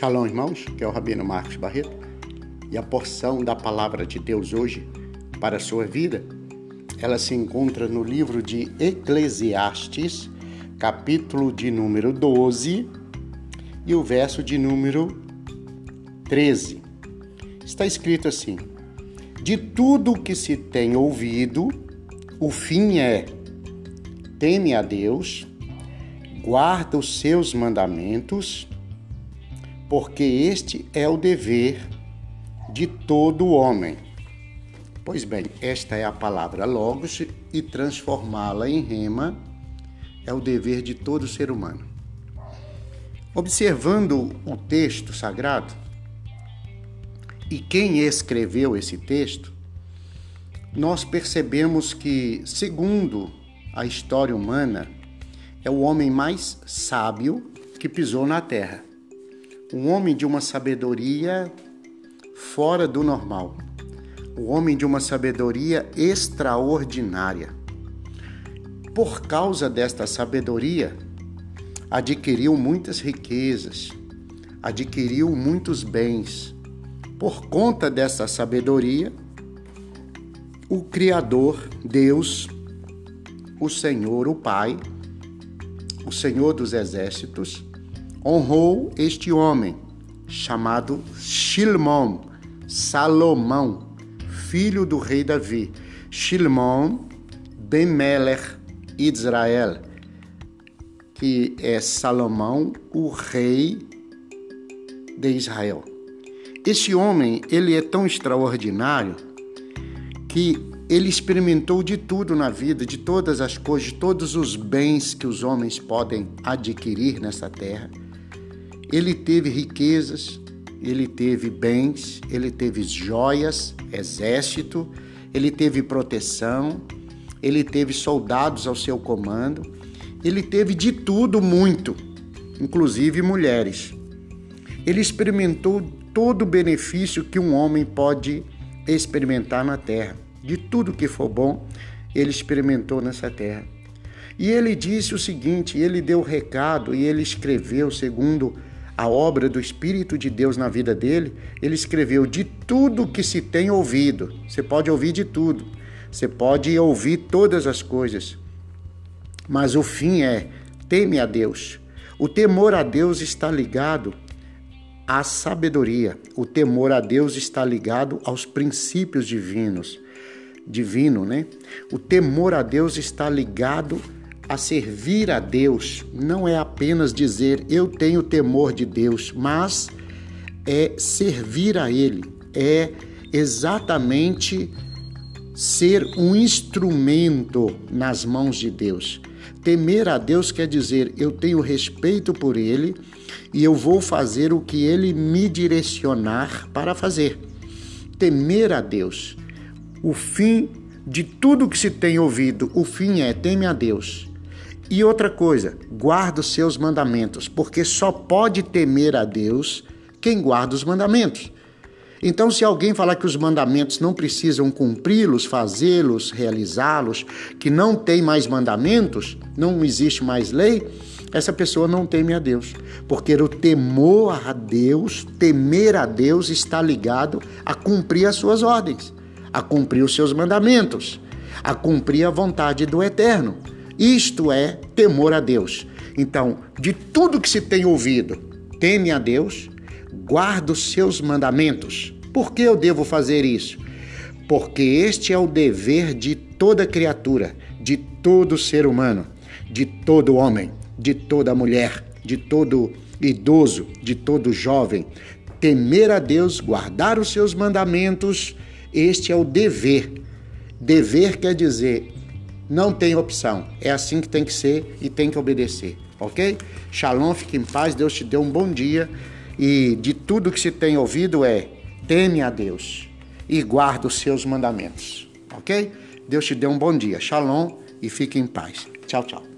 Shalom, irmãos, que é o Rabino Marcos Barreto, e a porção da palavra de Deus hoje para a sua vida, ela se encontra no livro de Eclesiastes, capítulo de número 12 e o verso de número 13. Está escrito assim: De tudo que se tem ouvido, o fim é: teme a Deus, guarda os seus mandamentos, porque este é o dever de todo homem. Pois bem, esta é a palavra logos e transformá-la em rema é o dever de todo ser humano. Observando o texto sagrado e quem escreveu esse texto, nós percebemos que, segundo a história humana, é o homem mais sábio que pisou na terra um homem de uma sabedoria fora do normal, um homem de uma sabedoria extraordinária. Por causa desta sabedoria, adquiriu muitas riquezas, adquiriu muitos bens. Por conta dessa sabedoria, o Criador, Deus, o Senhor, o Pai, o Senhor dos Exércitos, honrou este homem, chamado Shilmon, Salomão, filho do rei Davi. Shilmon ben Melech Israel, que é Salomão, o rei de Israel. Esse homem, ele é tão extraordinário que ele experimentou de tudo na vida, de todas as coisas, de todos os bens que os homens podem adquirir nessa terra. Ele teve riquezas, ele teve bens, ele teve joias, exército, ele teve proteção, ele teve soldados ao seu comando, ele teve de tudo muito, inclusive mulheres. Ele experimentou todo o benefício que um homem pode experimentar na terra. De tudo que for bom, ele experimentou nessa terra. E ele disse o seguinte: ele deu recado e ele escreveu segundo a obra do Espírito de Deus na vida dele, ele escreveu de tudo que se tem ouvido. Você pode ouvir de tudo, você pode ouvir todas as coisas, mas o fim é: teme a Deus. O temor a Deus está ligado à sabedoria. O temor a Deus está ligado aos princípios divinos. Divino, né? O temor a Deus está ligado a servir a Deus não é apenas dizer eu tenho temor de Deus, mas é servir a Ele, é exatamente ser um instrumento nas mãos de Deus. Temer a Deus quer dizer eu tenho respeito por Ele e eu vou fazer o que Ele me direcionar para fazer. Temer a Deus. O fim de tudo que se tem ouvido, o fim é teme a Deus. E outra coisa, guarda os seus mandamentos, porque só pode temer a Deus quem guarda os mandamentos. Então, se alguém falar que os mandamentos não precisam cumpri-los, fazê-los, realizá-los, que não tem mais mandamentos, não existe mais lei, essa pessoa não teme a Deus. Porque o temor a Deus, temer a Deus, está ligado a cumprir as suas ordens, a cumprir os seus mandamentos, a cumprir a vontade do Eterno. Isto é temor a Deus. Então, de tudo que se tem ouvido, teme a Deus, guarda os seus mandamentos. Por que eu devo fazer isso? Porque este é o dever de toda criatura, de todo ser humano, de todo homem, de toda mulher, de todo idoso, de todo jovem. Temer a Deus, guardar os seus mandamentos, este é o dever. Dever quer dizer não tem opção. É assim que tem que ser e tem que obedecer, ok? Shalom, fique em paz, Deus te dê um bom dia. E de tudo que se tem ouvido é teme a Deus e guarda os seus mandamentos, ok? Deus te dê um bom dia. Shalom e fique em paz. Tchau, tchau.